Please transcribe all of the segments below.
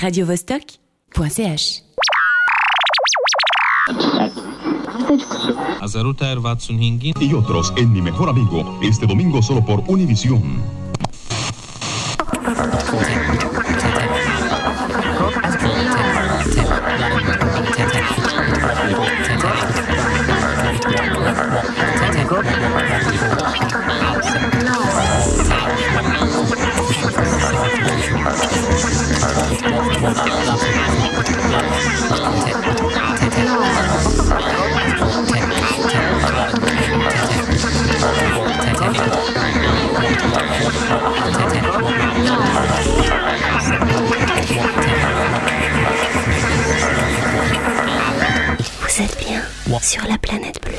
radiovostok.ch y otros en Mi Mejor Amigo, este domingo solo por Univisión. Sur la planète bleue.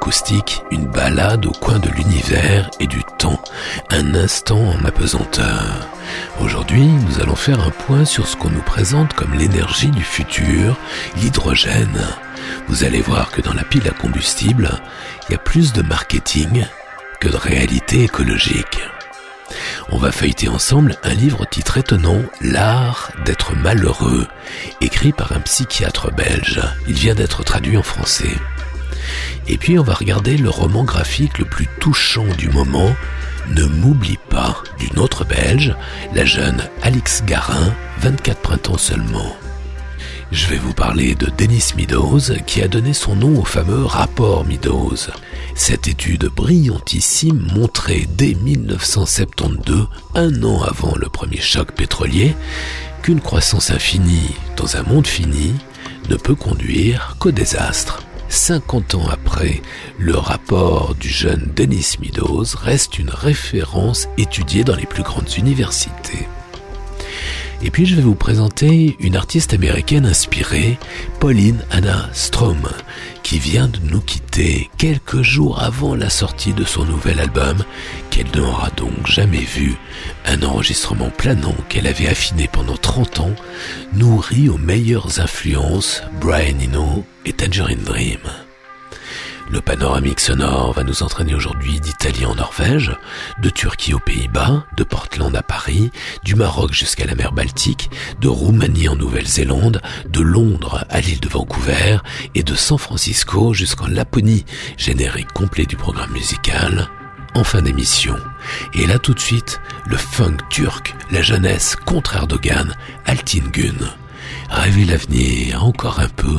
électroacoustique, une balade au coin de l'univers et du temps, un instant en apesanteur. Aujourd'hui, nous allons faire un point sur ce qu'on nous présente comme l'énergie du futur, l'hydrogène. Vous allez voir que dans la pile à combustible, il y a plus de marketing que de réalité écologique. On va feuilleter ensemble un livre titre étonnant, L'art d'être malheureux, écrit par un psychiatre belge. Il vient d'être traduit en français. Et puis on va regarder le roman graphique le plus touchant du moment, Ne m'oublie pas, d'une autre belge, la jeune Alix Garin, 24 printemps seulement. Je vais vous parler de Dennis Meadows, qui a donné son nom au fameux rapport Meadows. Cette étude brillantissime montrait dès 1972, un an avant le premier choc pétrolier, qu'une croissance infinie dans un monde fini ne peut conduire qu'au désastre. 50 ans après, le rapport du jeune Dennis Meadows reste une référence étudiée dans les plus grandes universités. Et puis je vais vous présenter une artiste américaine inspirée, Pauline Anna Strom, qui vient de nous quitter quelques jours avant la sortie de son nouvel album, qu'elle n'aura donc jamais vu, un enregistrement planant qu'elle avait affiné pendant 30 ans, nourri aux meilleures influences Brian Eno et Tangerine Dream. Le panoramique sonore va nous entraîner aujourd'hui d'Italie en Norvège, de Turquie aux Pays-Bas, de Portland à Paris, du Maroc jusqu'à la mer Baltique, de Roumanie en Nouvelle-Zélande, de Londres à l'île de Vancouver et de San Francisco jusqu'en Laponie, générique complet du programme musical, en fin d'émission. Et là tout de suite, le funk turc, la jeunesse contre Erdogan, Altin Gun. Rêver l'avenir encore un peu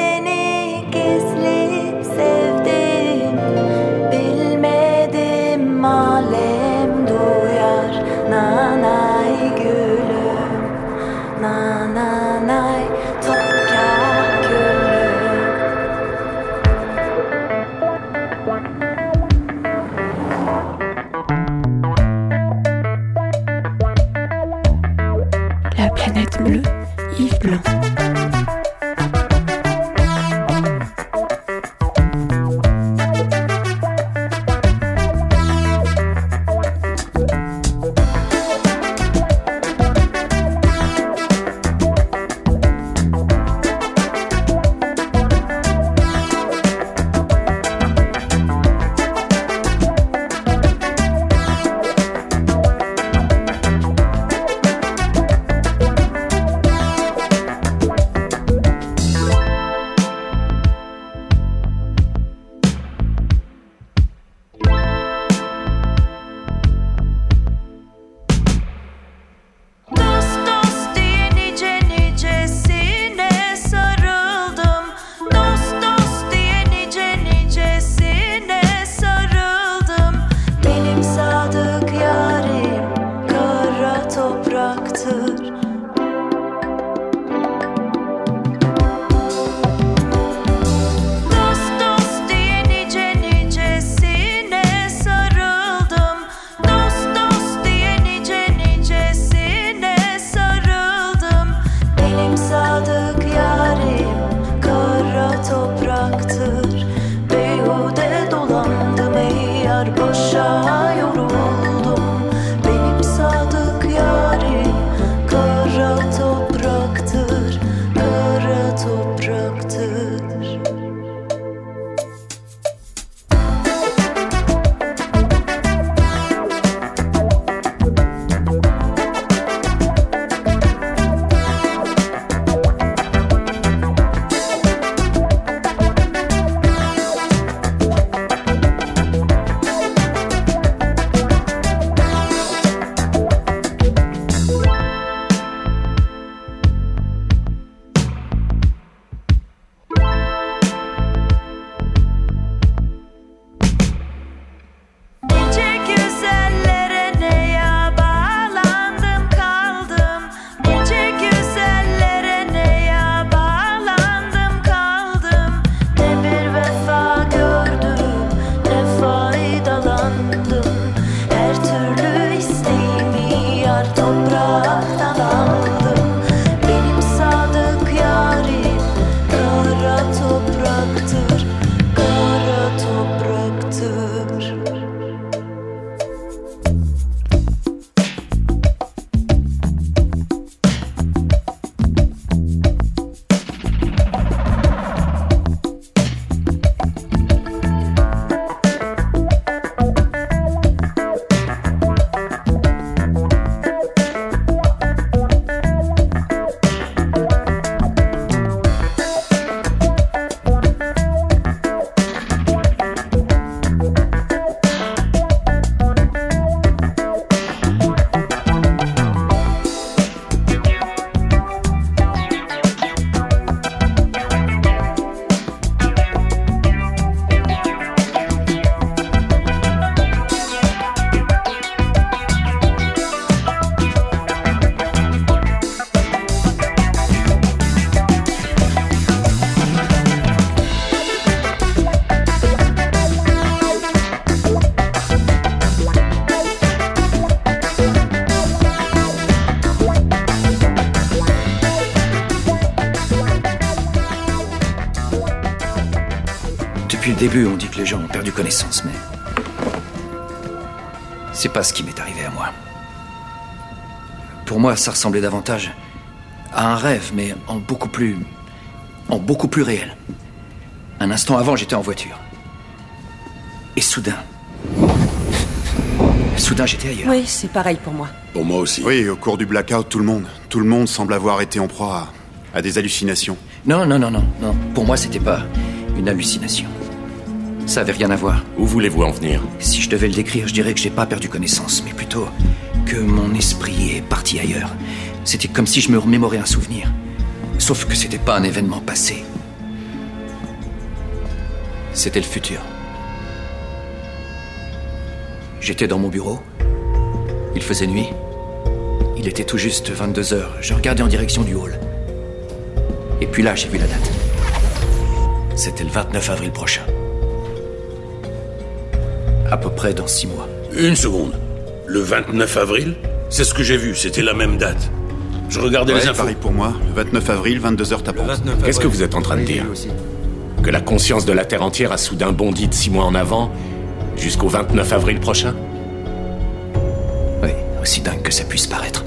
Yves début, on dit que les gens ont perdu connaissance, mais. C'est pas ce qui m'est arrivé à moi. Pour moi, ça ressemblait davantage à un rêve, mais en beaucoup plus. en beaucoup plus réel. Un instant avant, j'étais en voiture. Et soudain. Soudain, j'étais ailleurs. Oui, c'est pareil pour moi. Pour moi aussi. Oui, au cours du blackout, tout le monde, tout le monde semble avoir été en proie à, à des hallucinations. Non, non, non, non, non. Pour moi, c'était pas une hallucination. Ça avait rien à voir. Où voulez-vous en venir? Si je devais le décrire, je dirais que j'ai pas perdu connaissance, mais plutôt que mon esprit est parti ailleurs. C'était comme si je me remémorais un souvenir. Sauf que c'était pas un événement passé. C'était le futur. J'étais dans mon bureau. Il faisait nuit. Il était tout juste 22 heures. Je regardais en direction du hall. Et puis là, j'ai vu la date. C'était le 29 avril prochain. À peu près dans six mois. Une seconde. Le 29 avril C'est ce que j'ai vu, c'était la même date. Je regardais les infos. pareil pour moi, le 29 avril, 22h tapante. Qu'est-ce que vous êtes en train de dire Que la conscience de la Terre entière a soudain bondi de six mois en avant jusqu'au 29 avril prochain? Oui, aussi dingue que ça puisse paraître.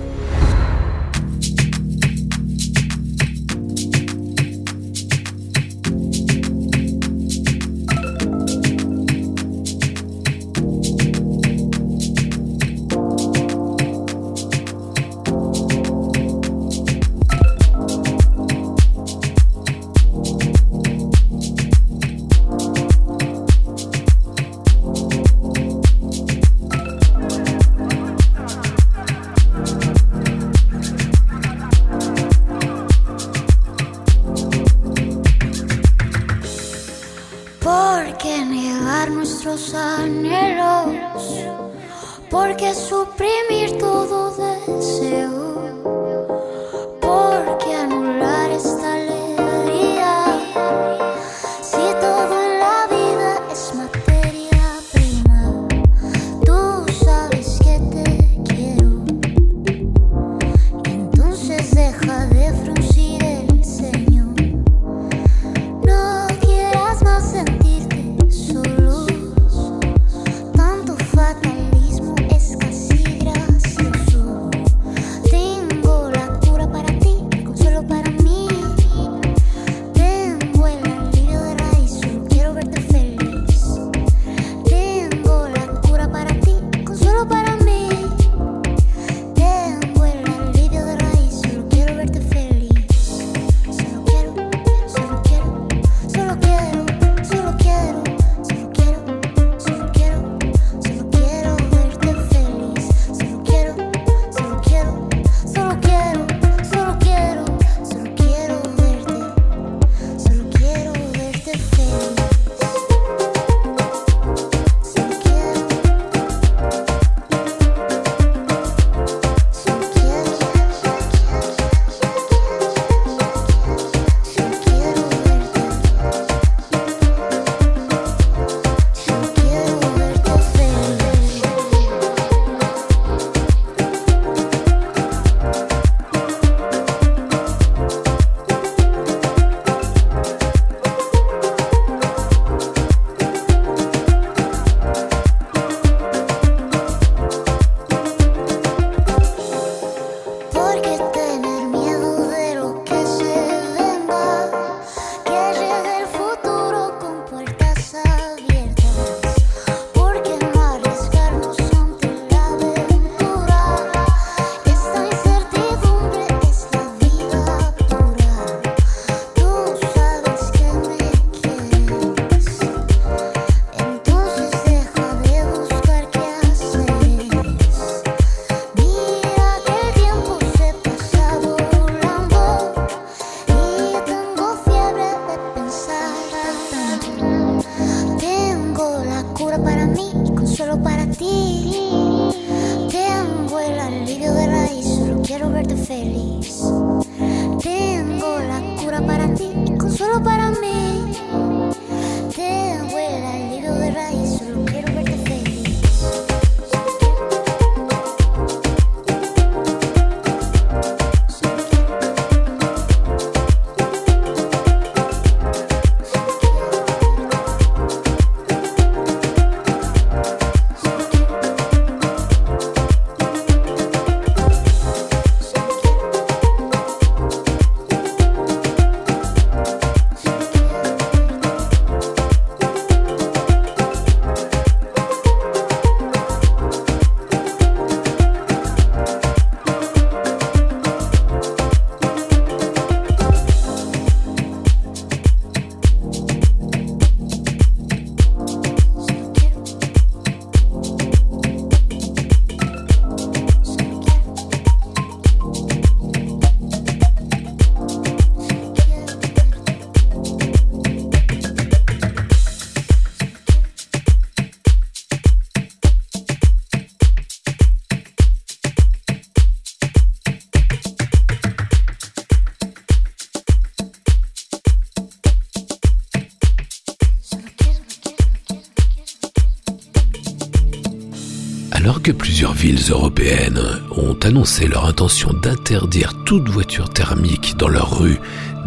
Que plusieurs villes européennes ont annoncé leur intention d'interdire toute voiture thermique dans leurs rues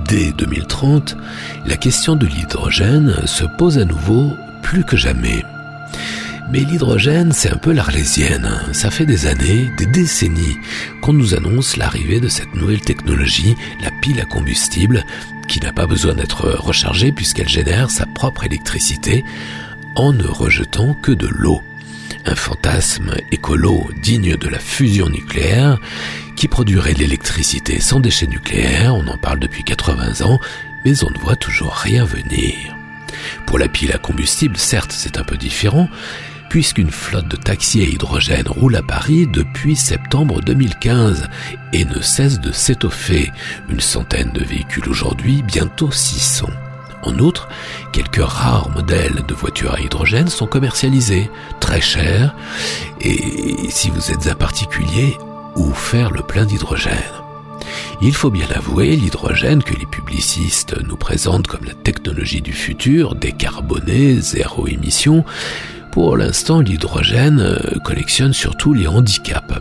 dès 2030, la question de l'hydrogène se pose à nouveau plus que jamais. Mais l'hydrogène, c'est un peu l'arlésienne. Ça fait des années, des décennies, qu'on nous annonce l'arrivée de cette nouvelle technologie, la pile à combustible, qui n'a pas besoin d'être rechargée puisqu'elle génère sa propre électricité en ne rejetant que de l'eau. Un fantasme écolo digne de la fusion nucléaire qui produirait l'électricité sans déchets nucléaires, on en parle depuis 80 ans, mais on ne voit toujours rien venir. Pour la pile à combustible, certes, c'est un peu différent, puisqu'une flotte de taxis à hydrogène roule à Paris depuis septembre 2015 et ne cesse de s'étoffer. Une centaine de véhicules aujourd'hui, bientôt 600. En outre, quelques rares modèles de voitures à hydrogène sont commercialisés, très chers, et si vous êtes un particulier, où faire le plein d'hydrogène il faut bien avouer, l'hydrogène que les publicistes nous présentent comme la technologie du futur, décarbonée, zéro émission, pour l'instant, l'hydrogène euh, collectionne surtout les handicaps.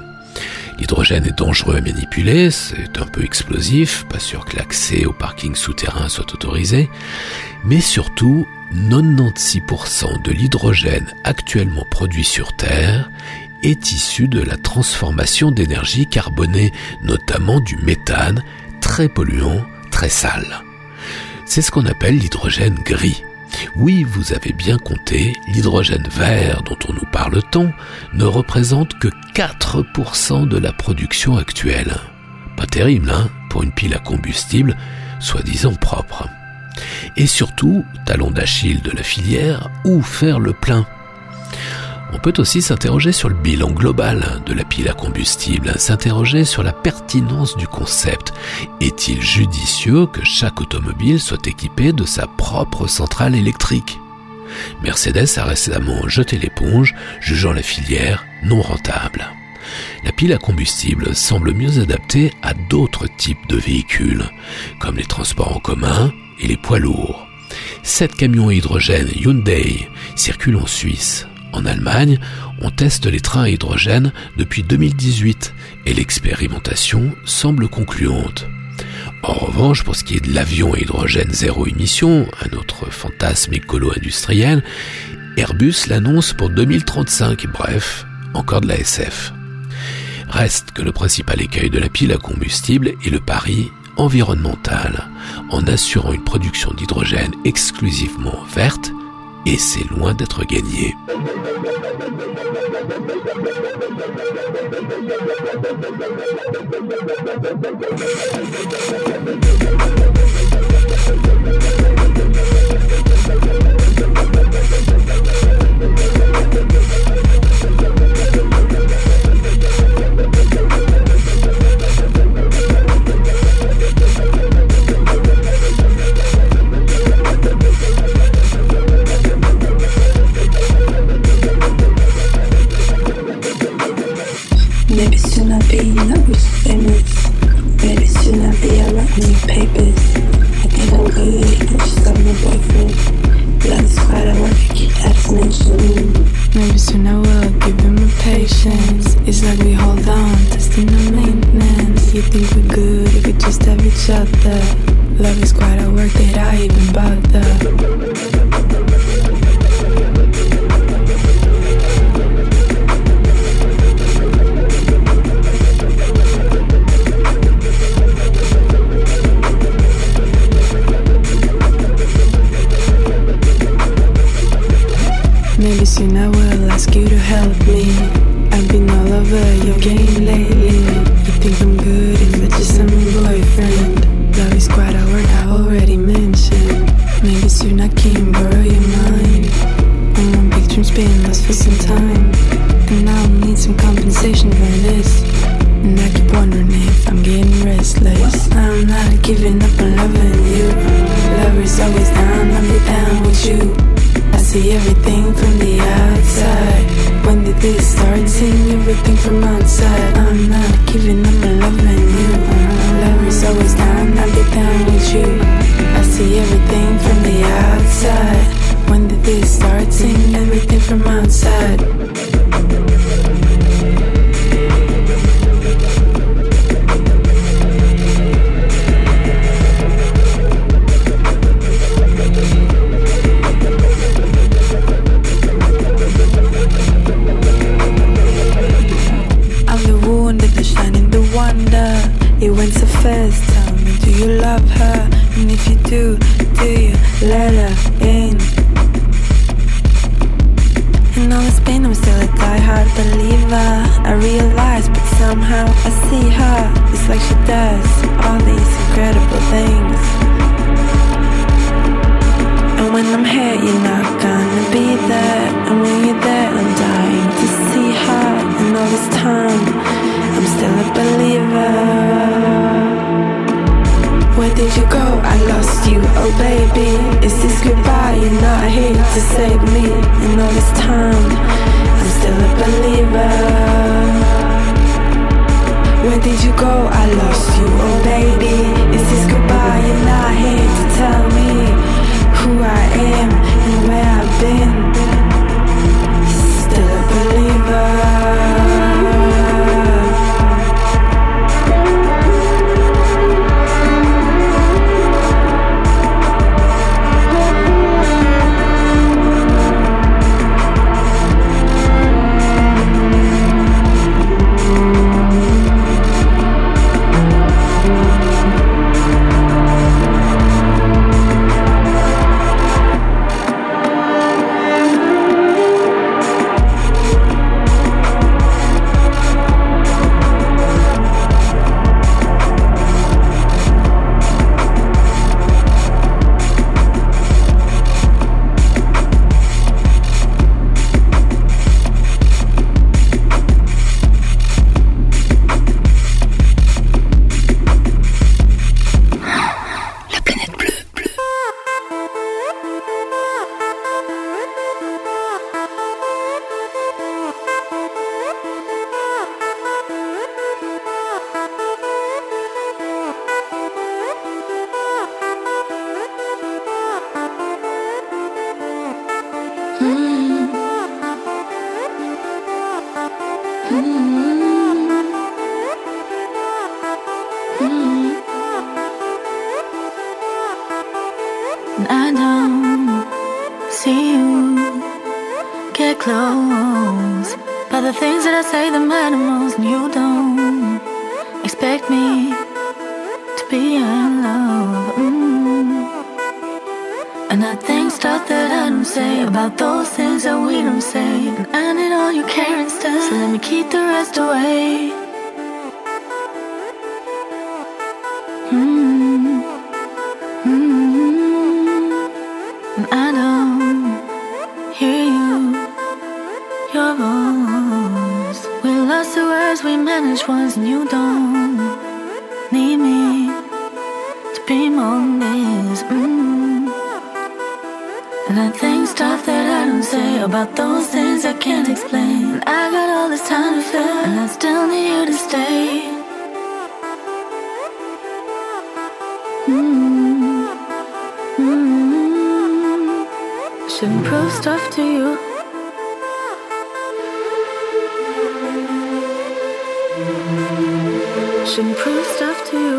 L'hydrogène est dangereux à manipuler, c'est un peu explosif, pas sûr que l'accès au parking souterrain soit autorisé, mais surtout, 96% de l'hydrogène actuellement produit sur Terre est issu de la transformation d'énergie carbonée, notamment du méthane, très polluant, très sale. C'est ce qu'on appelle l'hydrogène gris. Oui, vous avez bien compté, l'hydrogène vert dont on nous parle tant ne représente que 4% de la production actuelle. Pas terrible, hein, pour une pile à combustible, soi-disant propre. Et surtout, talon d'Achille de la filière, où faire le plein? On peut aussi s'interroger sur le bilan global de la pile à combustible, s'interroger sur la pertinence du concept. Est-il judicieux que chaque automobile soit équipée de sa propre centrale électrique? Mercedes a récemment jeté l'éponge, jugeant la filière non rentable. La pile à combustible semble mieux adaptée à d'autres types de véhicules, comme les transports en commun et les poids lourds. Sept camions hydrogène Hyundai circulent en Suisse. En Allemagne, on teste les trains à hydrogène depuis 2018 et l'expérimentation semble concluante. En revanche, pour ce qui est de l'avion à hydrogène zéro émission, un autre fantasme écolo-industriel, Airbus l'annonce pour 2035, bref, encore de la SF. Reste que le principal écueil de la pile à combustible est le pari environnemental, en assurant une production d'hydrogène exclusivement verte et c'est loin d'être gagné. That was famous. Maybe soon I'll be around me papers. I think I'm good, I'm just got my boyfriend. Blood squad, I want to get attention. Maybe soon I will give him my patience. It's like we hold on, testing the maintenance. You think we're good if we just have each other. Love is quite a work that I even bother. your game lately. You think I'm good if I just am your boyfriend. Love is quite a word I already mentioned. Maybe soon I can borrow your mind. When my big dreams been lost for some time. And I'll need some compensation for this. And I keep wondering if I'm getting restless. I'm not giving up on loving you. Love is always down, I'm down with you. I see everything from the outside. When did this start? down with you. Do you love her? And if you do, do you let her in? In all this pain, I'm still a die-hard believer. I realize, but somehow I see her. It's like she does all these incredible things. And when I'm here, you're not gonna be there. And when you're there, I'm dying to see her. And all this time, I'm still a believer. Where did you go? I lost you, oh baby. Is this goodbye? You're not here to save me. And all this time, I'm still a believer. Where did you go? I lost you, oh baby. Is this goodbye? You're not here to tell me who I am and where I've been. Still a believer. And I don't hear you, your voice. We lost the words we managed once, and you don't need me to be than this. Mm. And I think stuff that I don't say about those things I can't explain. I got all this time to fill, to you. Shouldn't prove stuff to you.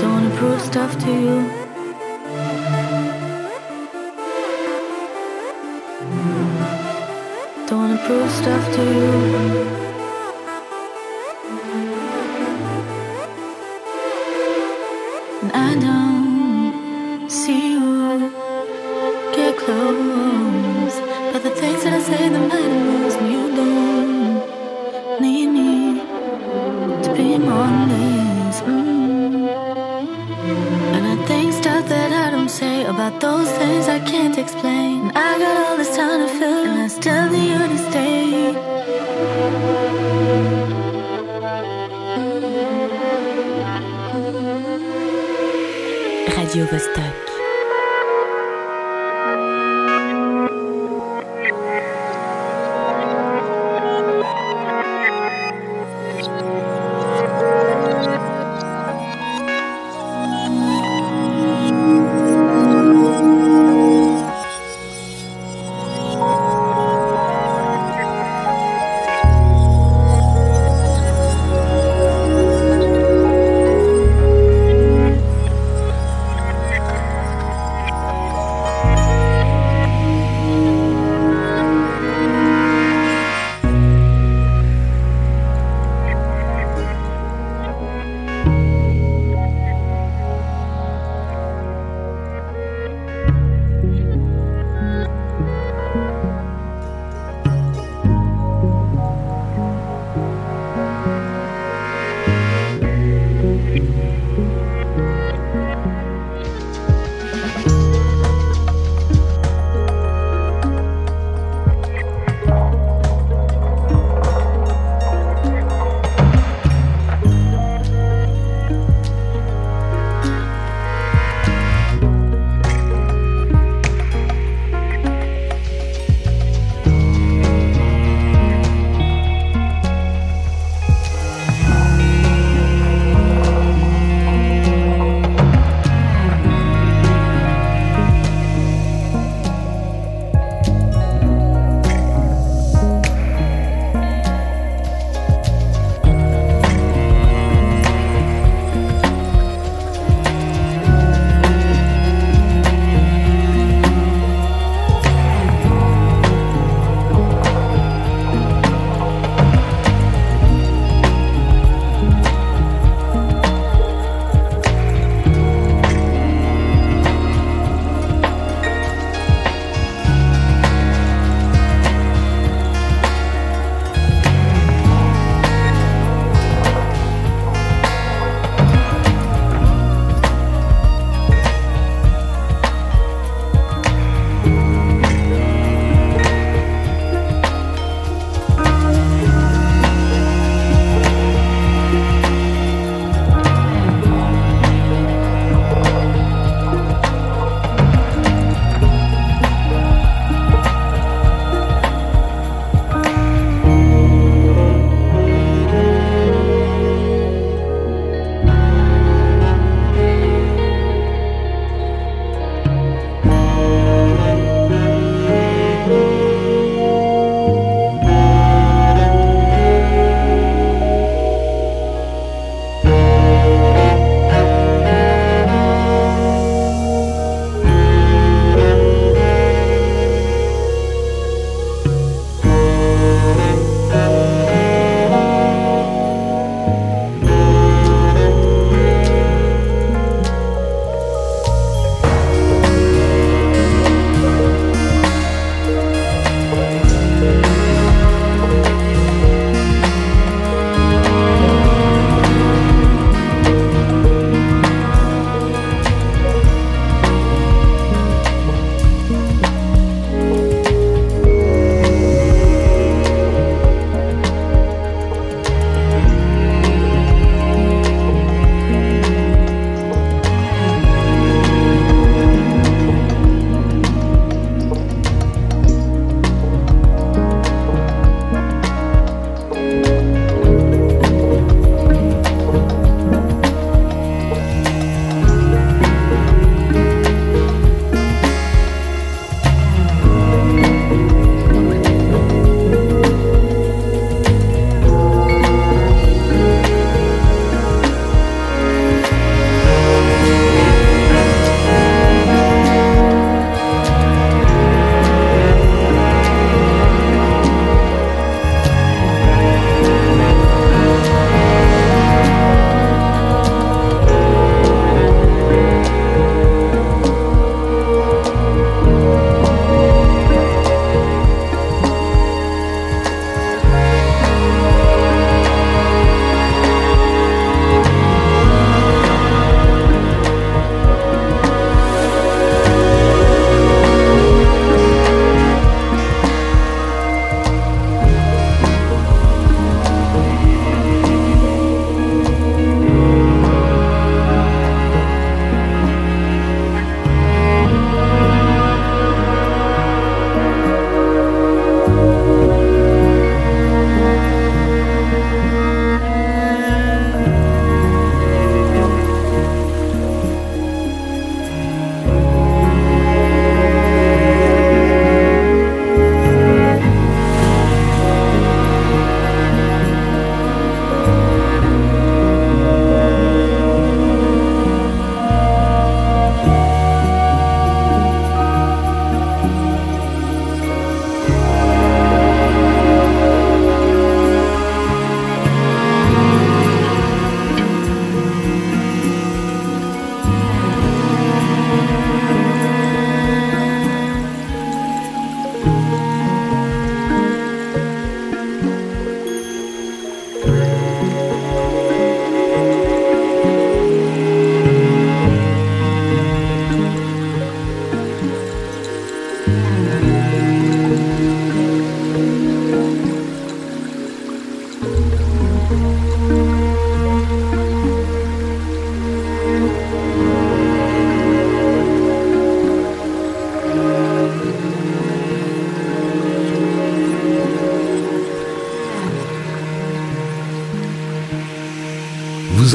Don't wanna prove stuff to you. Don't wanna prove stuff to you.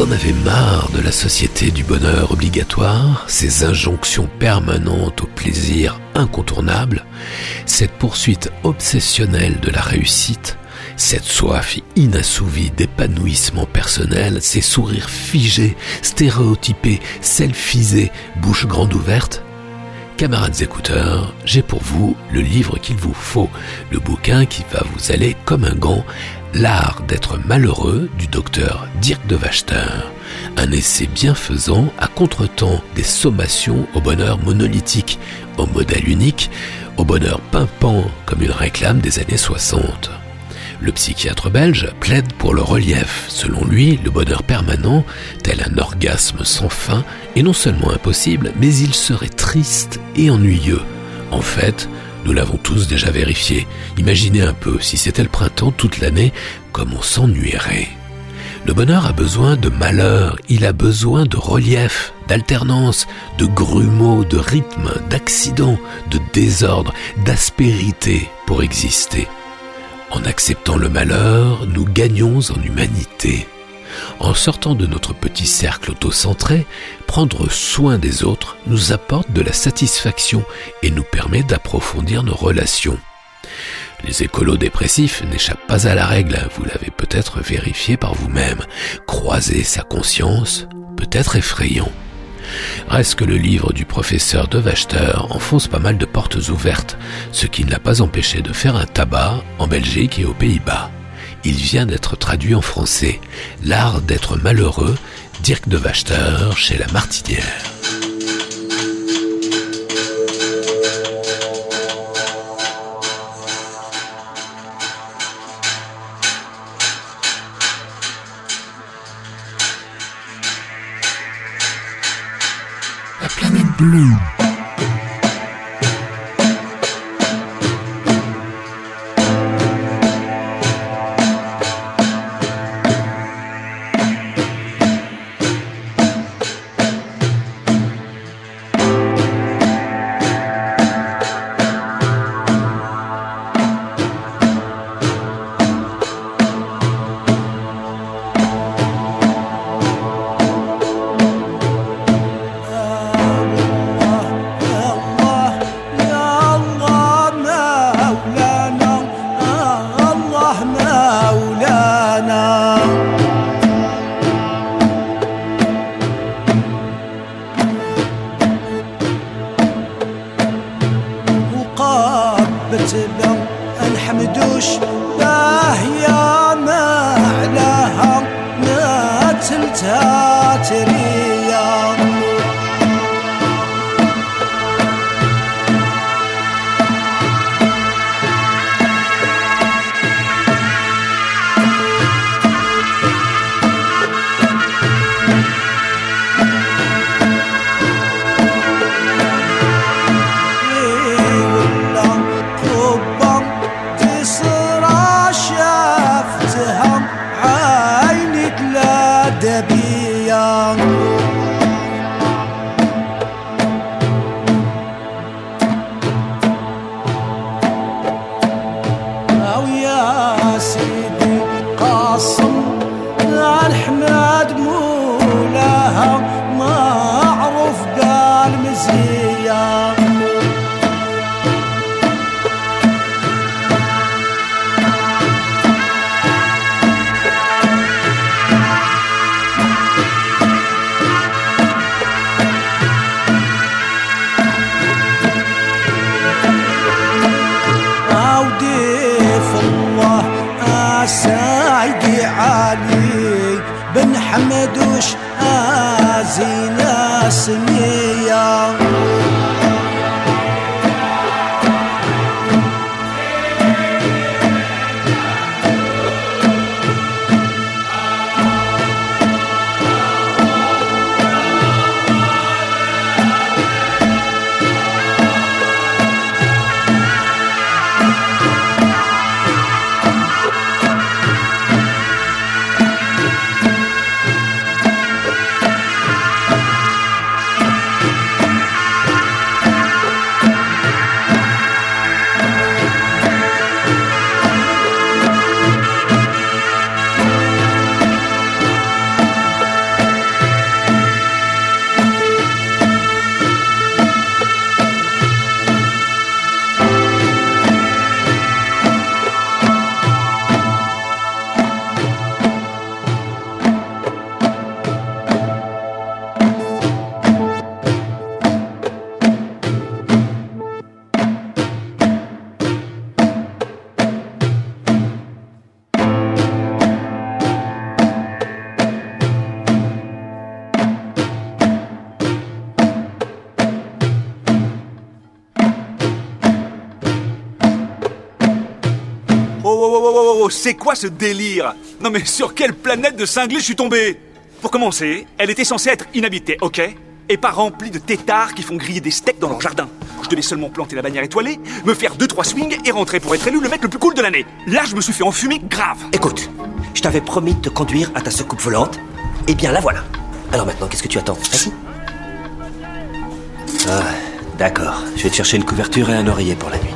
En avez marre de la société du bonheur obligatoire, ces injonctions permanentes au plaisir incontournable, cette poursuite obsessionnelle de la réussite, cette soif inassouvie d'épanouissement personnel, ces sourires figés, stéréotypés, selfisés, bouche grande ouverte Camarades écouteurs, j'ai pour vous le livre qu'il vous faut, le bouquin qui va vous aller comme un gant, L'art d'être malheureux du docteur Dirk de Wachter, un essai bienfaisant à contretemps des sommations au bonheur monolithique, au modèle unique, au bonheur pimpant comme une réclame des années 60. Le psychiatre belge plaide pour le relief. Selon lui, le bonheur permanent, tel un orgasme sans fin, est non seulement impossible, mais il serait triste et ennuyeux. En fait, nous l'avons tous déjà vérifié. Imaginez un peu, si c'était le printemps toute l'année, comme on s'ennuierait. Le bonheur a besoin de malheur, il a besoin de relief, d'alternance, de grumeaux, de rythme, d'accident, de désordre, d'aspérité pour exister. En acceptant le malheur, nous gagnons en humanité. En sortant de notre petit cercle autocentré, prendre soin des autres nous apporte de la satisfaction et nous permet d'approfondir nos relations. Les écolos dépressifs n'échappent pas à la règle, vous l'avez peut-être vérifié par vous-même. Croiser sa conscience peut être effrayant. Reste que le livre du professeur de Wachter enfonce pas mal de portes ouvertes, ce qui ne l'a pas empêché de faire un tabac en Belgique et aux Pays-Bas. Il vient d'être traduit en français. L'art d'être malheureux, Dirk de Wachter chez La Martinière. Planète c'est quoi ce délire Non mais sur quelle planète de cinglés je suis tombé Pour commencer, elle était censée être inhabitée, ok Et pas remplie de têtards qui font griller des steaks dans leur jardin. Je devais seulement planter la bannière étoilée, me faire deux trois swings et rentrer pour être élu le mec le plus cool de l'année. Là, je me suis fait enfumer grave. Écoute, je t'avais promis de te conduire à ta soucoupe volante. Eh bien, la voilà. Alors maintenant, qu'est-ce que tu attends Assis Ah, d'accord. Je vais te chercher une couverture et un oreiller pour la nuit.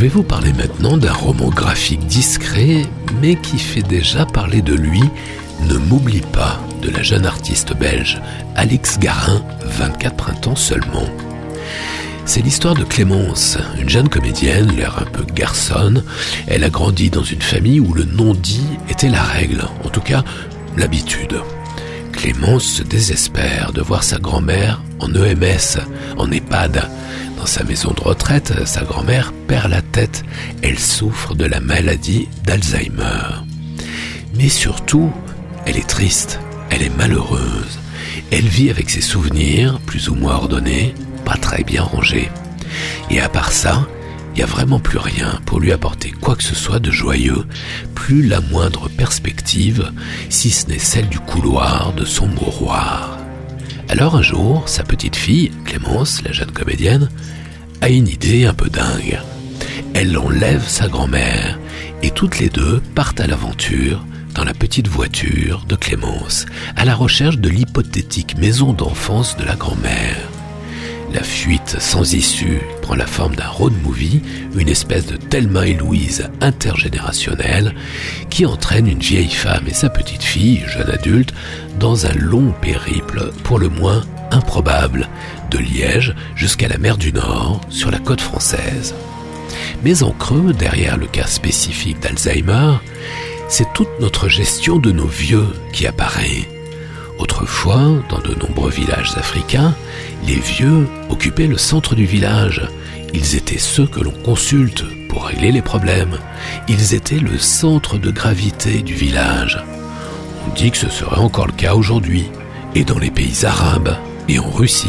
Vais vous parler maintenant d'un roman graphique discret, mais qui fait déjà parler de lui, Ne m'oublie pas, de la jeune artiste belge Alix Garin, 24 printemps seulement. C'est l'histoire de Clémence, une jeune comédienne, l'air un peu garçonne. Elle a grandi dans une famille où le non-dit était la règle, en tout cas l'habitude. Clémence se désespère de voir sa grand-mère en EMS, en EHPAD. Dans sa maison de retraite, sa grand-mère perd la tête. Elle souffre de la maladie d'Alzheimer. Mais surtout, elle est triste, elle est malheureuse. Elle vit avec ses souvenirs, plus ou moins ordonnés, pas très bien rangés. Et à part ça, il n'y a vraiment plus rien pour lui apporter quoi que ce soit de joyeux, plus la moindre perspective, si ce n'est celle du couloir de son mouroir. Alors un jour, sa petite fille, Clémence, la jeune comédienne, a une idée un peu dingue. Elle enlève sa grand-mère et toutes les deux partent à l'aventure dans la petite voiture de Clémence, à la recherche de l'hypothétique maison d'enfance de la grand-mère. La fuite sans issue prend la forme d'un road movie, une espèce de Thelma et Louise intergénérationnelle qui entraîne une vieille femme et sa petite fille, jeune adulte, dans un long périple pour le moins improbable, de Liège jusqu'à la mer du Nord, sur la côte française. Mais en creux, derrière le cas spécifique d'Alzheimer, c'est toute notre gestion de nos vieux qui apparaît. Autrefois, dans de nombreux villages africains, les vieux occupaient le centre du village. Ils étaient ceux que l'on consulte pour régler les problèmes. Ils étaient le centre de gravité du village. On dit que ce serait encore le cas aujourd'hui, et dans les pays arabes, et en Russie.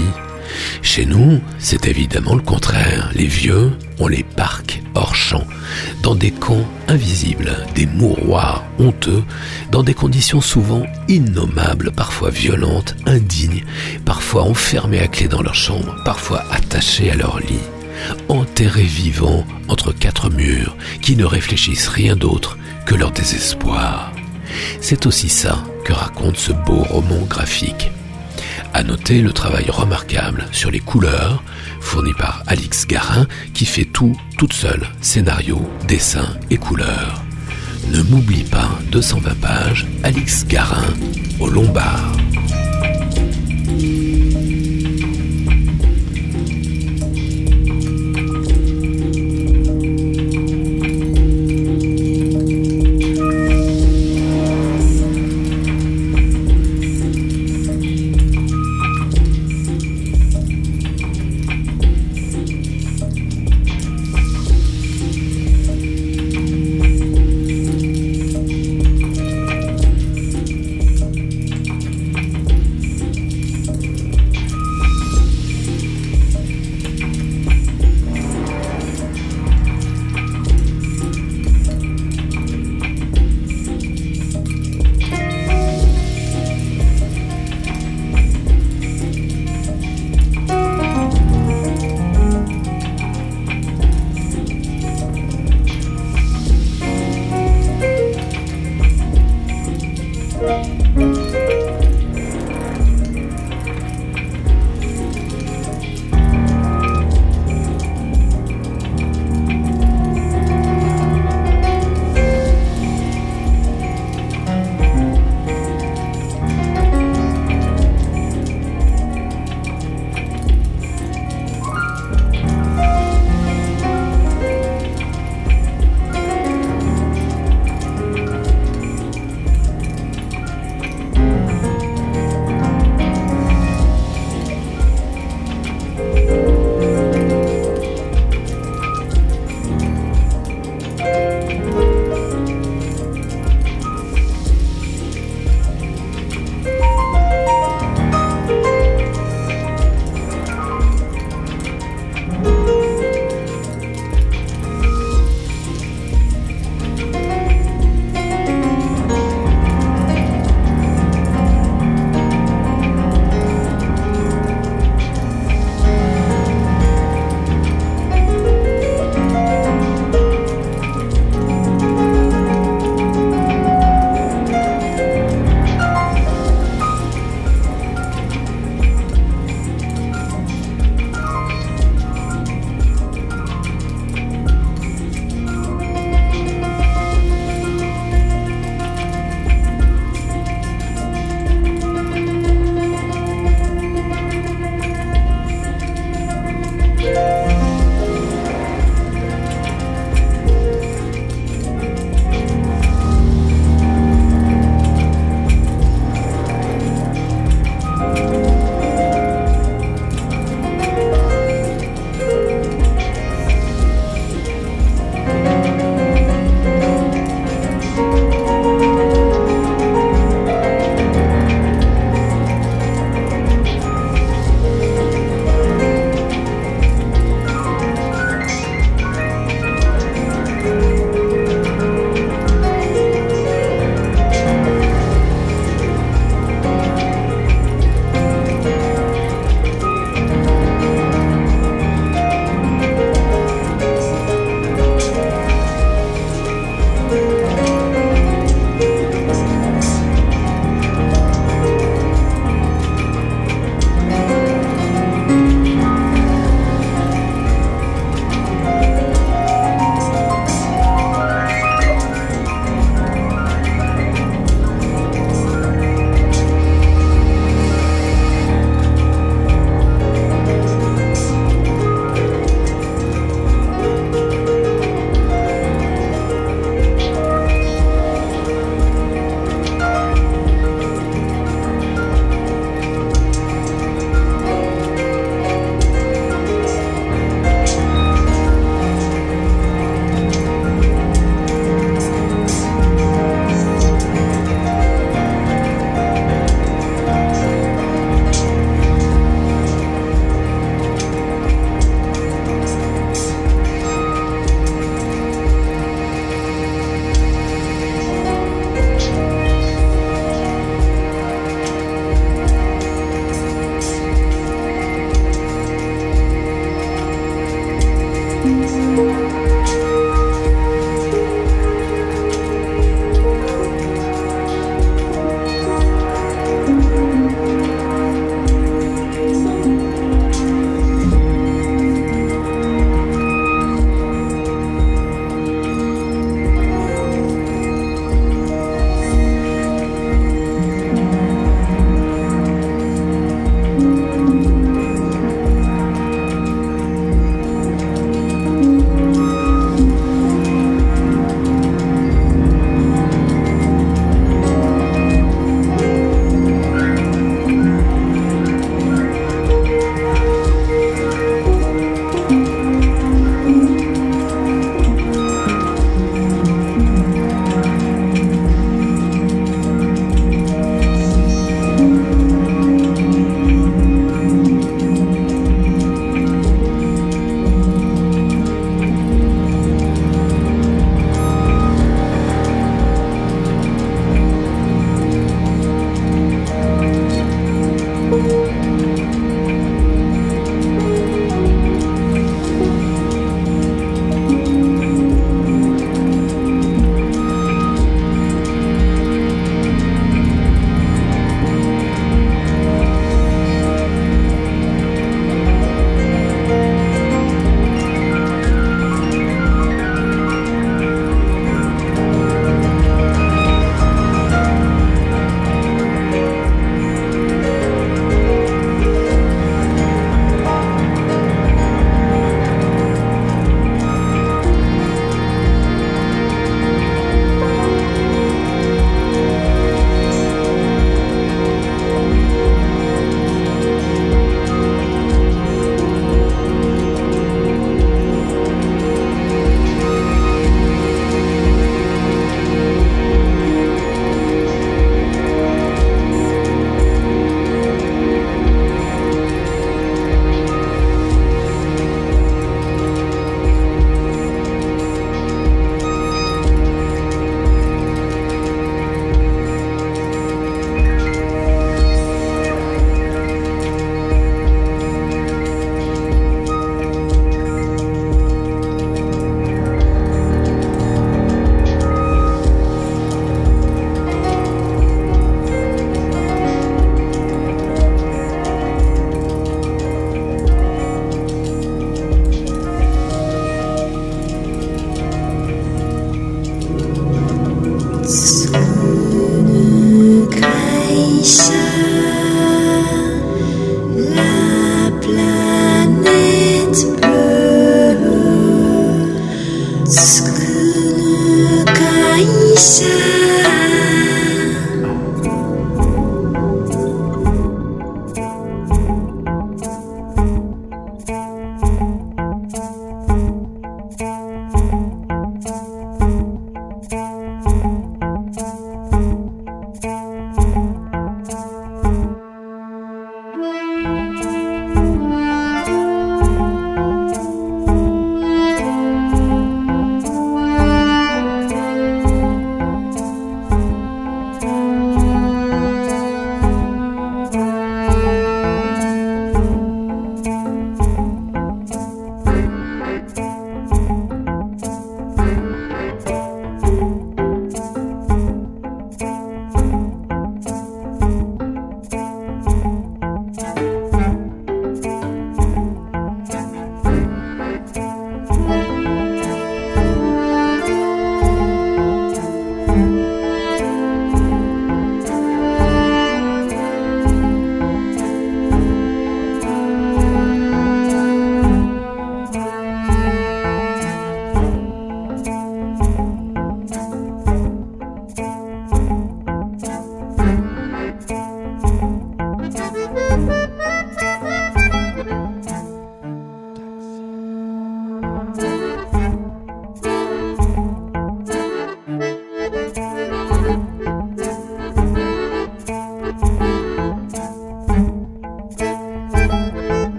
Chez nous, c'est évidemment le contraire. Les vieux, les parque hors champ, dans des camps invisibles, des mouroirs honteux, dans des conditions souvent innommables, parfois violentes, indignes, parfois enfermés à clé dans leur chambre, parfois attachés à leur lit, enterrés vivants entre quatre murs, qui ne réfléchissent rien d'autre que leur désespoir. C'est aussi ça que raconte ce beau roman graphique. À noter le travail remarquable sur les couleurs, fourni par Alix Garin, qui fait tout toute seule, scénario, dessin et couleurs. Ne m'oublie pas, 220 pages, Alix Garin, au Lombard.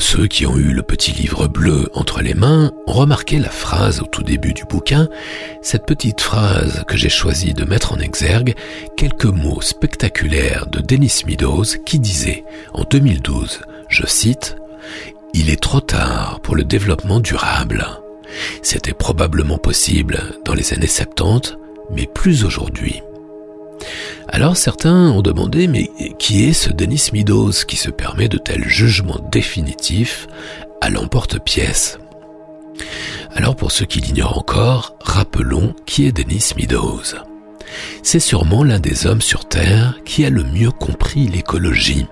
Ceux qui ont eu le petit livre bleu entre les mains ont remarqué la phrase au tout début du bouquin, cette petite phrase que j'ai choisi de mettre en exergue, quelques mots spectaculaires de Dennis Meadows qui disait en 2012, je cite, Il est trop tard pour le développement durable. C'était probablement possible dans les années 70, mais plus aujourd'hui. Alors certains ont demandé mais qui est ce Denis Meadows qui se permet de tels jugements définitifs à l'emporte-pièce? Alors pour ceux qui l'ignorent encore, rappelons qui est Denis Meadows. C'est sûrement l'un des hommes sur Terre qui a le mieux compris l'écologie.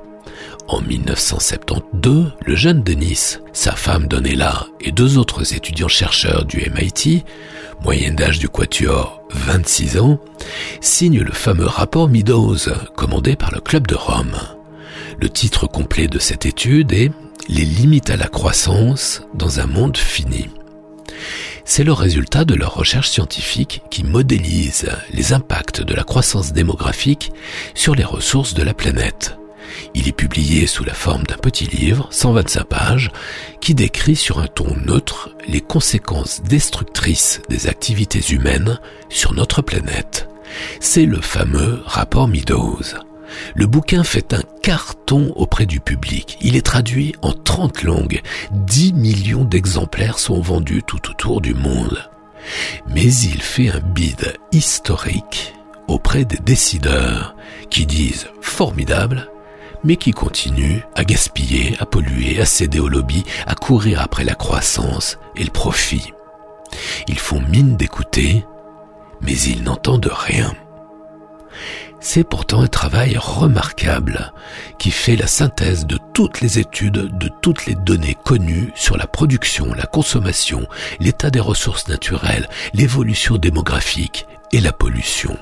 En 1972, le jeune Denis, sa femme Donella et deux autres étudiants chercheurs du MIT moyenne d'âge du quatuor 26 ans, signe le fameux rapport Meadows, commandé par le Club de Rome. Le titre complet de cette étude est Les limites à la croissance dans un monde fini. C'est le résultat de leurs recherches scientifiques qui modélisent les impacts de la croissance démographique sur les ressources de la planète. Il est publié sous la forme d'un petit livre, 125 pages, qui décrit sur un ton neutre les conséquences destructrices des activités humaines sur notre planète. C'est le fameux rapport Meadows. Le bouquin fait un carton auprès du public. Il est traduit en 30 langues. 10 millions d'exemplaires sont vendus tout autour du monde. Mais il fait un bide historique auprès des décideurs qui disent formidable, mais qui continuent à gaspiller, à polluer, à céder au lobby, à courir après la croissance et le profit. Ils font mine d'écouter, mais ils n'entendent rien. C'est pourtant un travail remarquable qui fait la synthèse de toutes les études, de toutes les données connues sur la production, la consommation, l'état des ressources naturelles, l'évolution démographique et la pollution.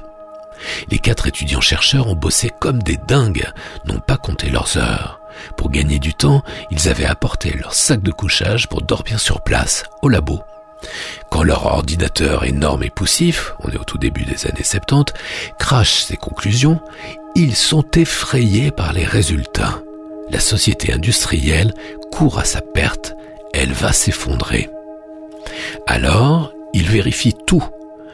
Les quatre étudiants-chercheurs ont bossé comme des dingues, n'ont pas compté leurs heures. Pour gagner du temps, ils avaient apporté leur sac de couchage pour dormir sur place, au labo. Quand leur ordinateur énorme et poussif, on est au tout début des années 70, crache ses conclusions, ils sont effrayés par les résultats. La société industrielle court à sa perte, elle va s'effondrer. Alors, ils vérifient tout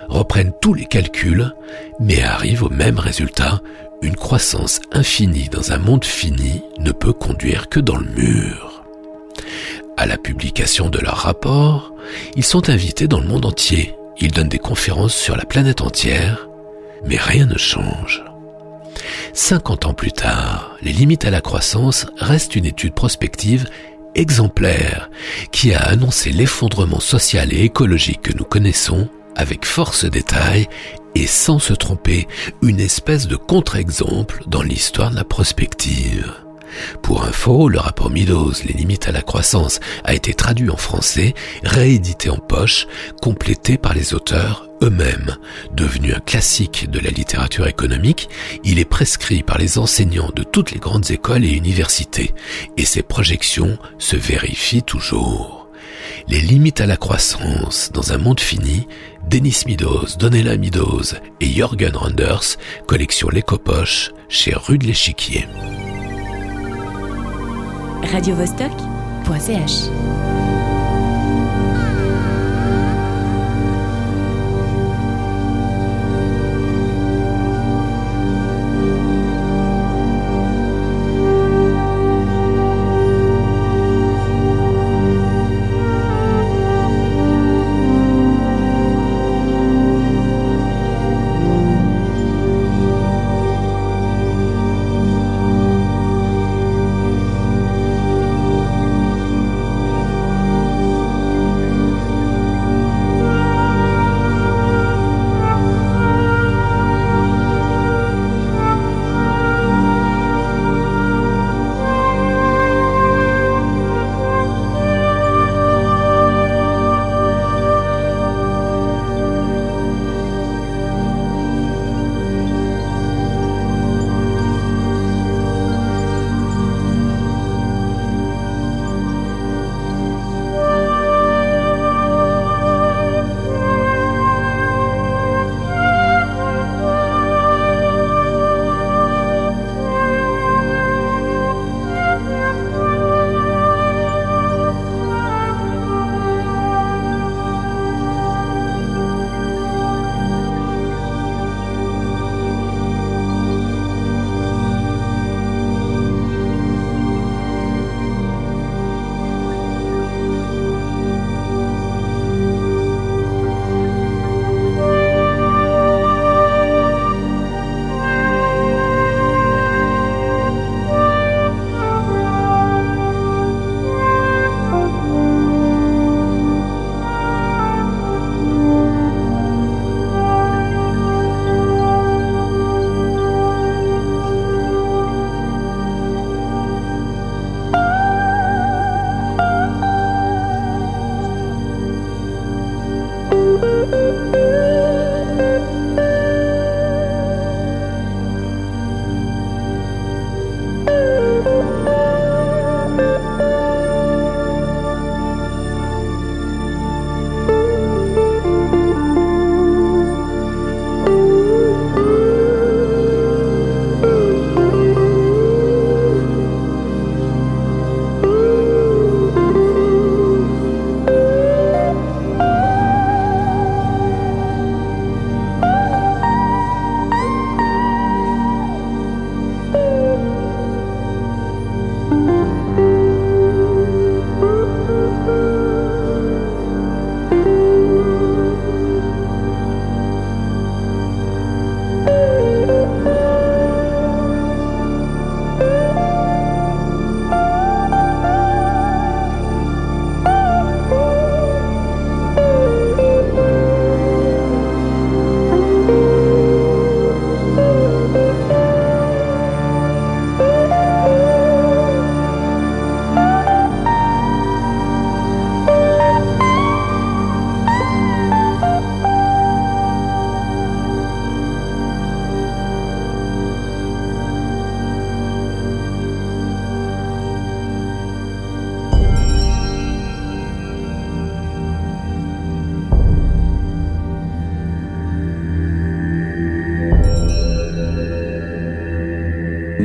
reprennent tous les calculs, mais arrivent au même résultat, une croissance infinie dans un monde fini ne peut conduire que dans le mur. À la publication de leur rapport, ils sont invités dans le monde entier, ils donnent des conférences sur la planète entière, mais rien ne change. 50 ans plus tard, les limites à la croissance restent une étude prospective exemplaire qui a annoncé l'effondrement social et écologique que nous connaissons avec force détail et sans se tromper, une espèce de contre-exemple dans l'histoire de la prospective. Pour info, le rapport Meadows, Les limites à la croissance, a été traduit en français, réédité en poche, complété par les auteurs eux-mêmes. Devenu un classique de la littérature économique, il est prescrit par les enseignants de toutes les grandes écoles et universités, et ses projections se vérifient toujours. Les limites à la croissance dans un monde fini Denis Meadows, Donella Meadows et Jorgen Randers, collection L'Écopoche, chez Rue de l'Échiquier. Radio-Vostok.ch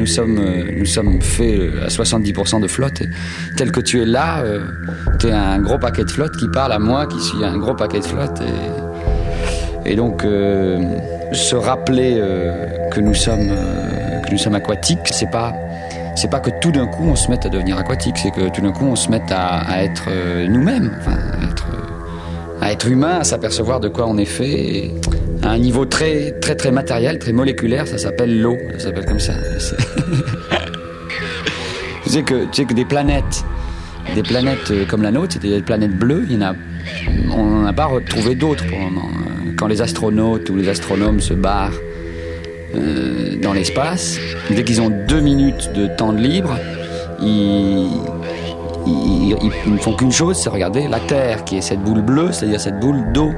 nous sommes, euh, nous sommes faits euh, à 70% de flotte. Et tel que tu es là, euh, tu es un gros paquet de flotte qui parle à moi, qui suis un gros paquet de flotte. Et, donc, euh, se rappeler que nous sommes, que nous sommes aquatiques, c'est pas, c'est pas que tout d'un coup on se mette à devenir aquatique, c'est que tout d'un coup on se mette à, être nous-mêmes, à être, humain, à s'apercevoir de quoi on est fait. À un niveau très, très, très matériel, très moléculaire, ça s'appelle l'eau, ça s'appelle comme ça. Tu sais que, tu sais que des planètes, des planètes euh, comme la nôtre, c'est des planètes bleues, on n'en a pas retrouvé d'autres pour le moment. Euh, Quand les astronautes ou les astronomes se barrent euh, dans l'espace, dès qu'ils ont deux minutes de temps libre, ils ne font qu'une chose, c'est regarder la Terre, qui est cette boule bleue, c'est-à-dire cette boule d'eau,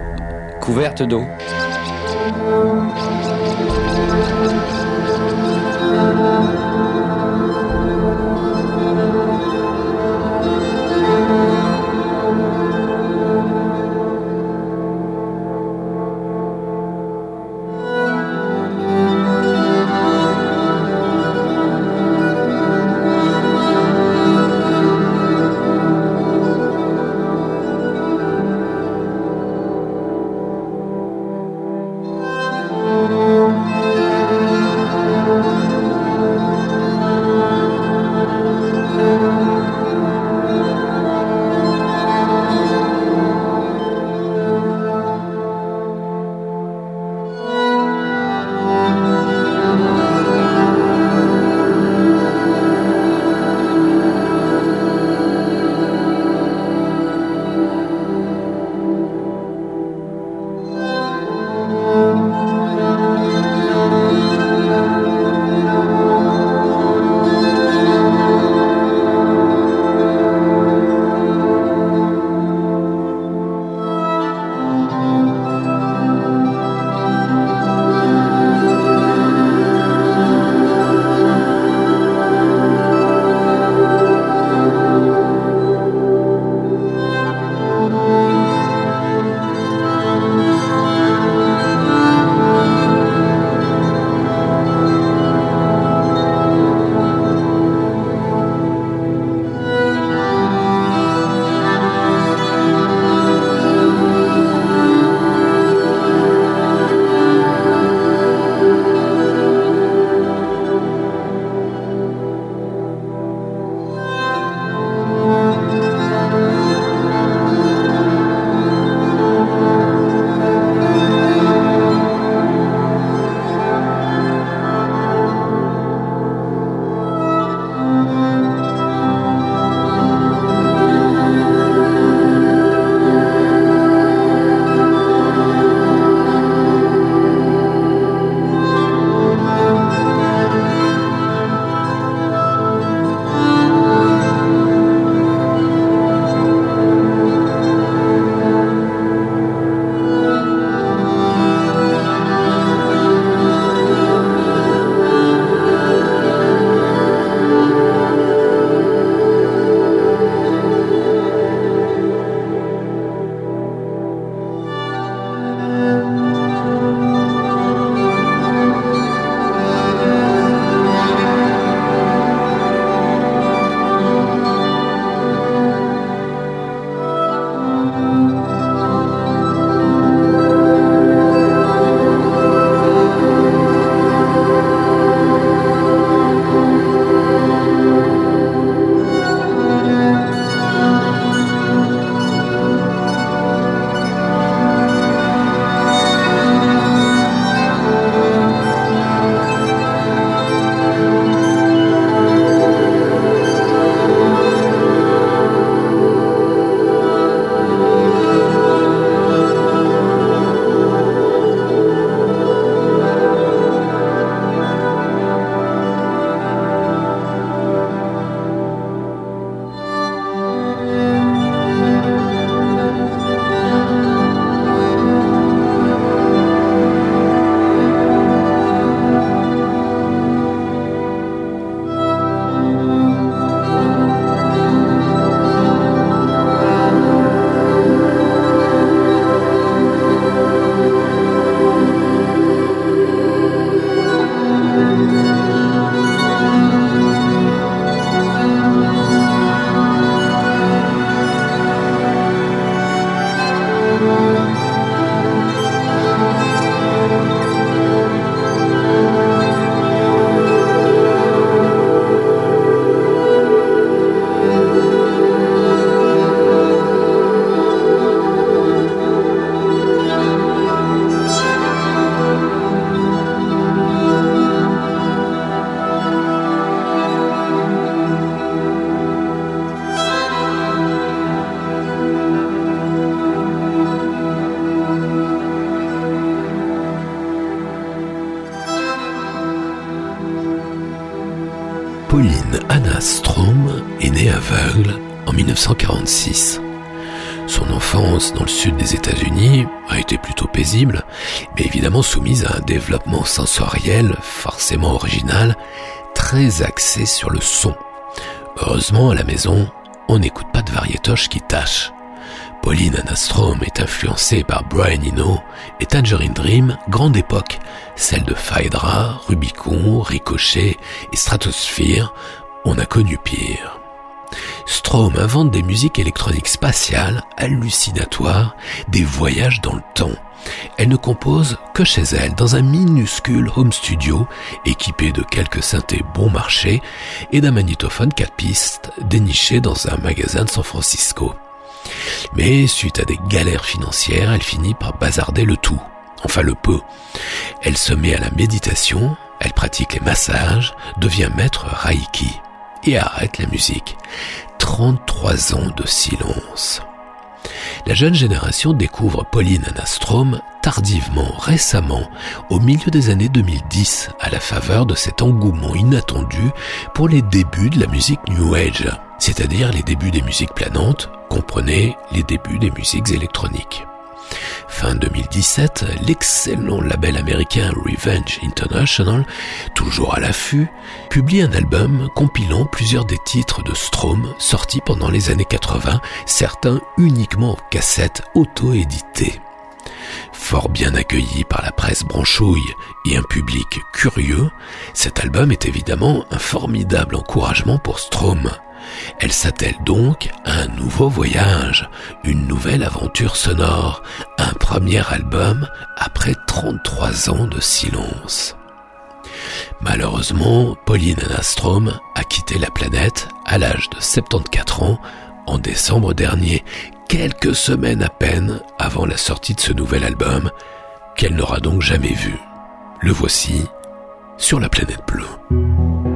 couverte d'eau. Música 1946. Son enfance dans le sud des États-Unis a été plutôt paisible, mais évidemment soumise à un développement sensoriel forcément original, très axé sur le son. Heureusement, à la maison, on n'écoute pas de variétoche qui tâche. Pauline Anastrom est influencée par Brian Eno et Tangerine Dream, grande époque, celle de Phaedra, Rubicon, Ricochet et Stratosphere, on a connu pire. Strom invente des musiques électroniques spatiales, hallucinatoires, des voyages dans le temps. Elle ne compose que chez elle, dans un minuscule home studio, équipé de quelques synthés bon marché et d'un magnétophone 4 pistes déniché dans un magasin de San Francisco. Mais suite à des galères financières, elle finit par bazarder le tout. Enfin le peu. Elle se met à la méditation, elle pratique les massages, devient maître Reiki et arrête la musique. 33 ans de silence. La jeune génération découvre Pauline Anastrom tardivement, récemment, au milieu des années 2010, à la faveur de cet engouement inattendu pour les débuts de la musique New Age, c'est-à-dire les débuts des musiques planantes, comprenez les débuts des musiques électroniques. Fin 2017, l'excellent label américain Revenge International, toujours à l'affût, publie un album compilant plusieurs des titres de Strom sortis pendant les années 80, certains uniquement en cassette auto-éditées. Fort bien accueilli par la presse branchouille et un public curieux, cet album est évidemment un formidable encouragement pour Strom. Elle s'attelle donc à un nouveau voyage, une nouvelle aventure sonore, un premier album après 33 ans de silence. Malheureusement, Pauline Anastrom a quitté la planète à l'âge de 74 ans en décembre dernier, quelques semaines à peine avant la sortie de ce nouvel album, qu'elle n'aura donc jamais vu. Le voici sur la planète bleue.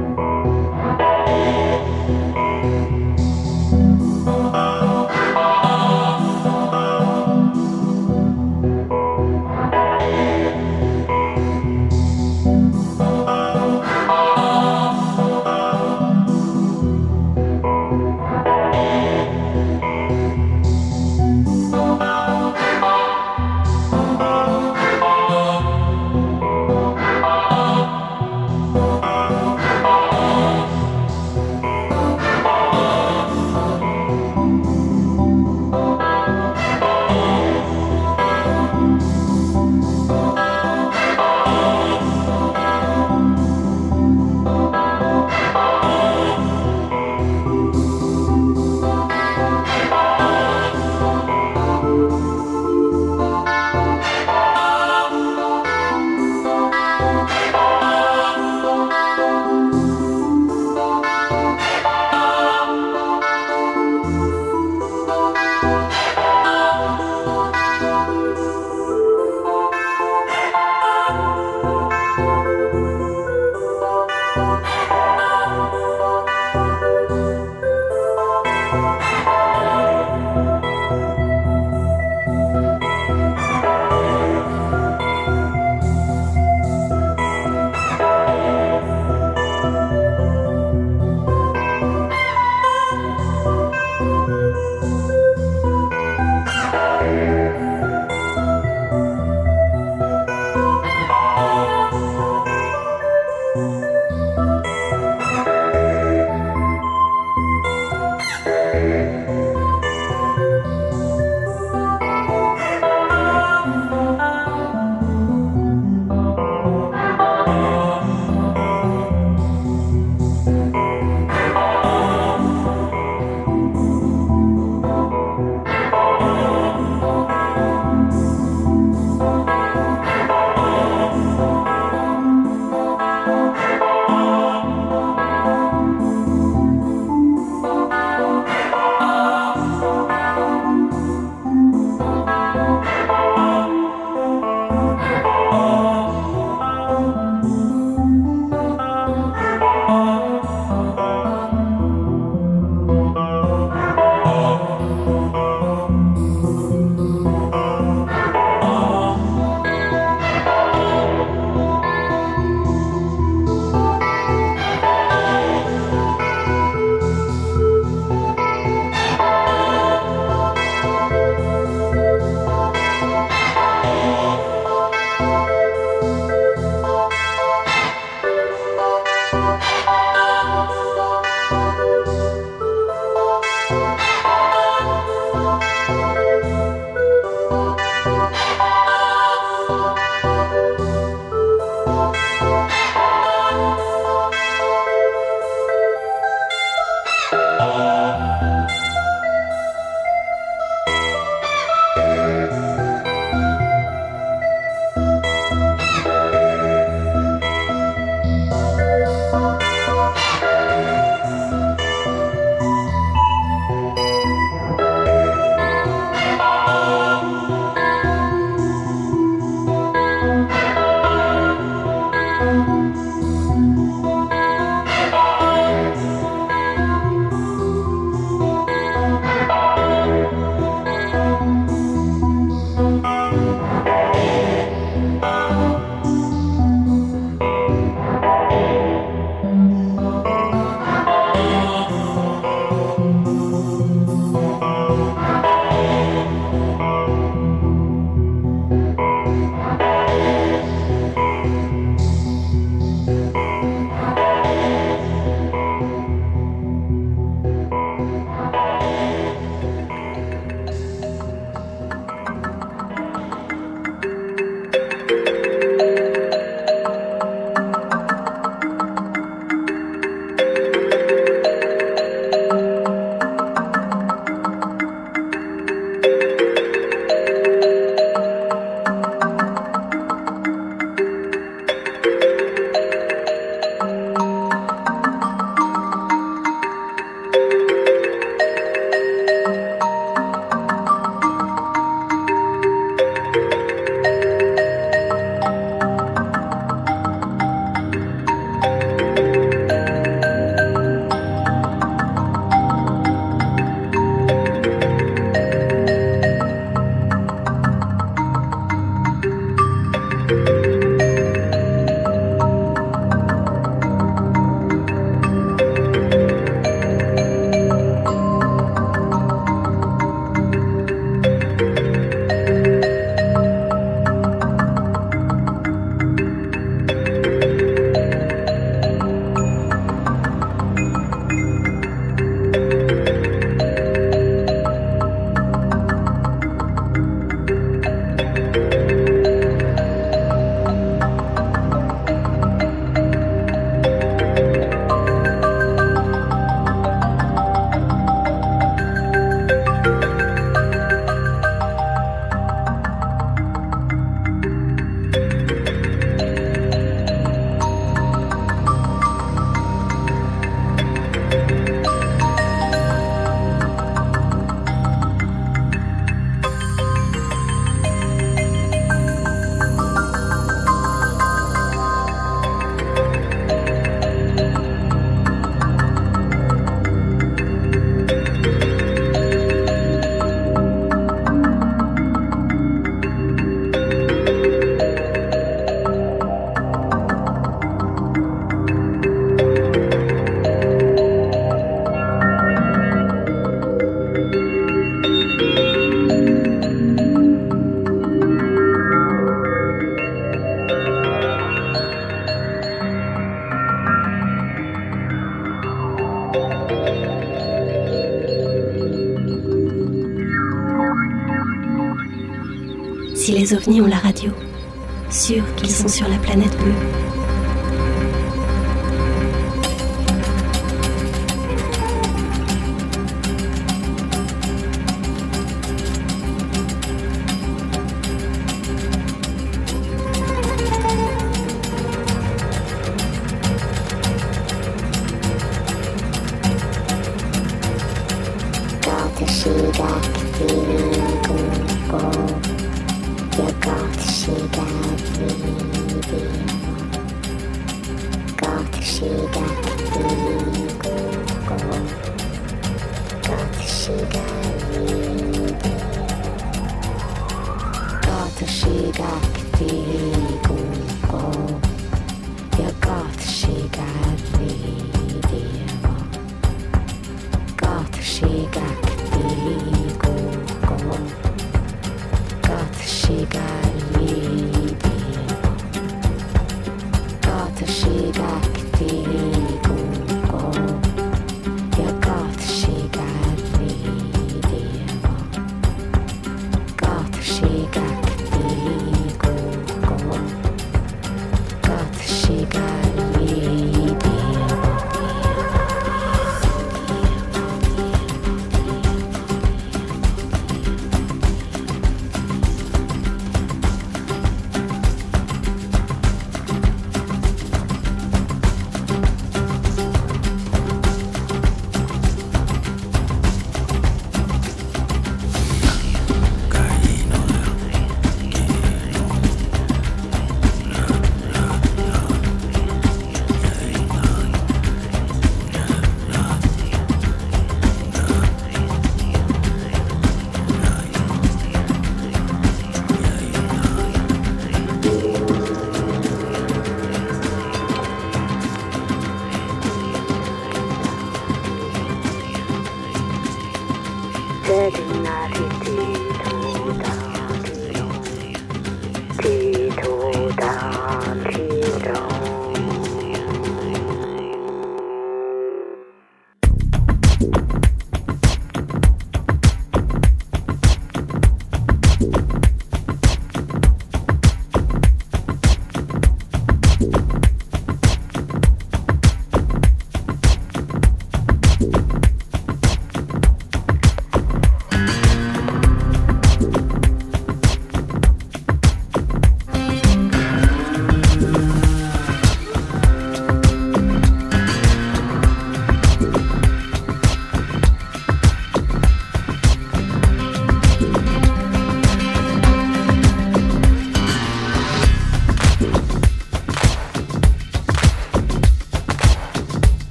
Les ovnis ont la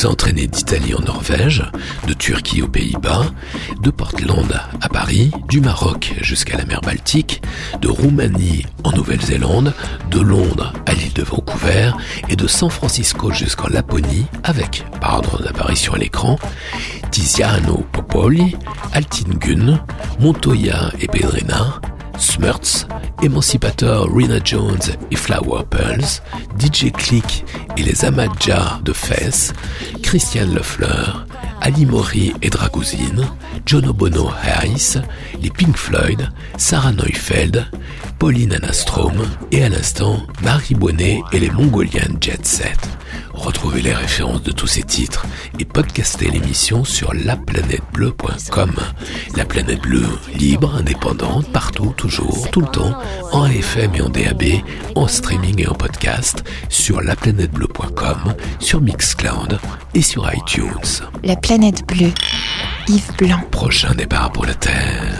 vous a entraîné d'Italie en Norvège, de Turquie aux Pays-Bas, de Portland à Paris, du Maroc jusqu'à la mer Baltique, de Roumanie en Nouvelle-Zélande, de Londres à l'île de Vancouver et de San Francisco jusqu'en Laponie avec, par ordre d'apparition à l'écran, Tiziano Popoli, Altingun, Montoya et Pedrena, Smurts, Emancipator Rina Jones et Flower Pearls, DJ Click et les Amadja de Fès, Christian Lefleur, Ali Mori et Dragouzine, John Obono Hayes, les Pink Floyd, Sarah Neufeld, Pauline Anastrom et à l'instant Marie Bonnet et les Mongolian Jet Set. Retrouvez les références de tous ces titres et podcastez l'émission sur laplanètebleu.com. La planète bleue, libre, indépendante, partout, toujours, tout le temps, en AFM et en DAB, en streaming et en podcast, sur laplanètebleu.com, sur Mixcloud et sur iTunes. La planète bleue, Yves Blanc. Prochain départ pour la Terre.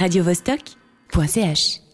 radiovostok.ch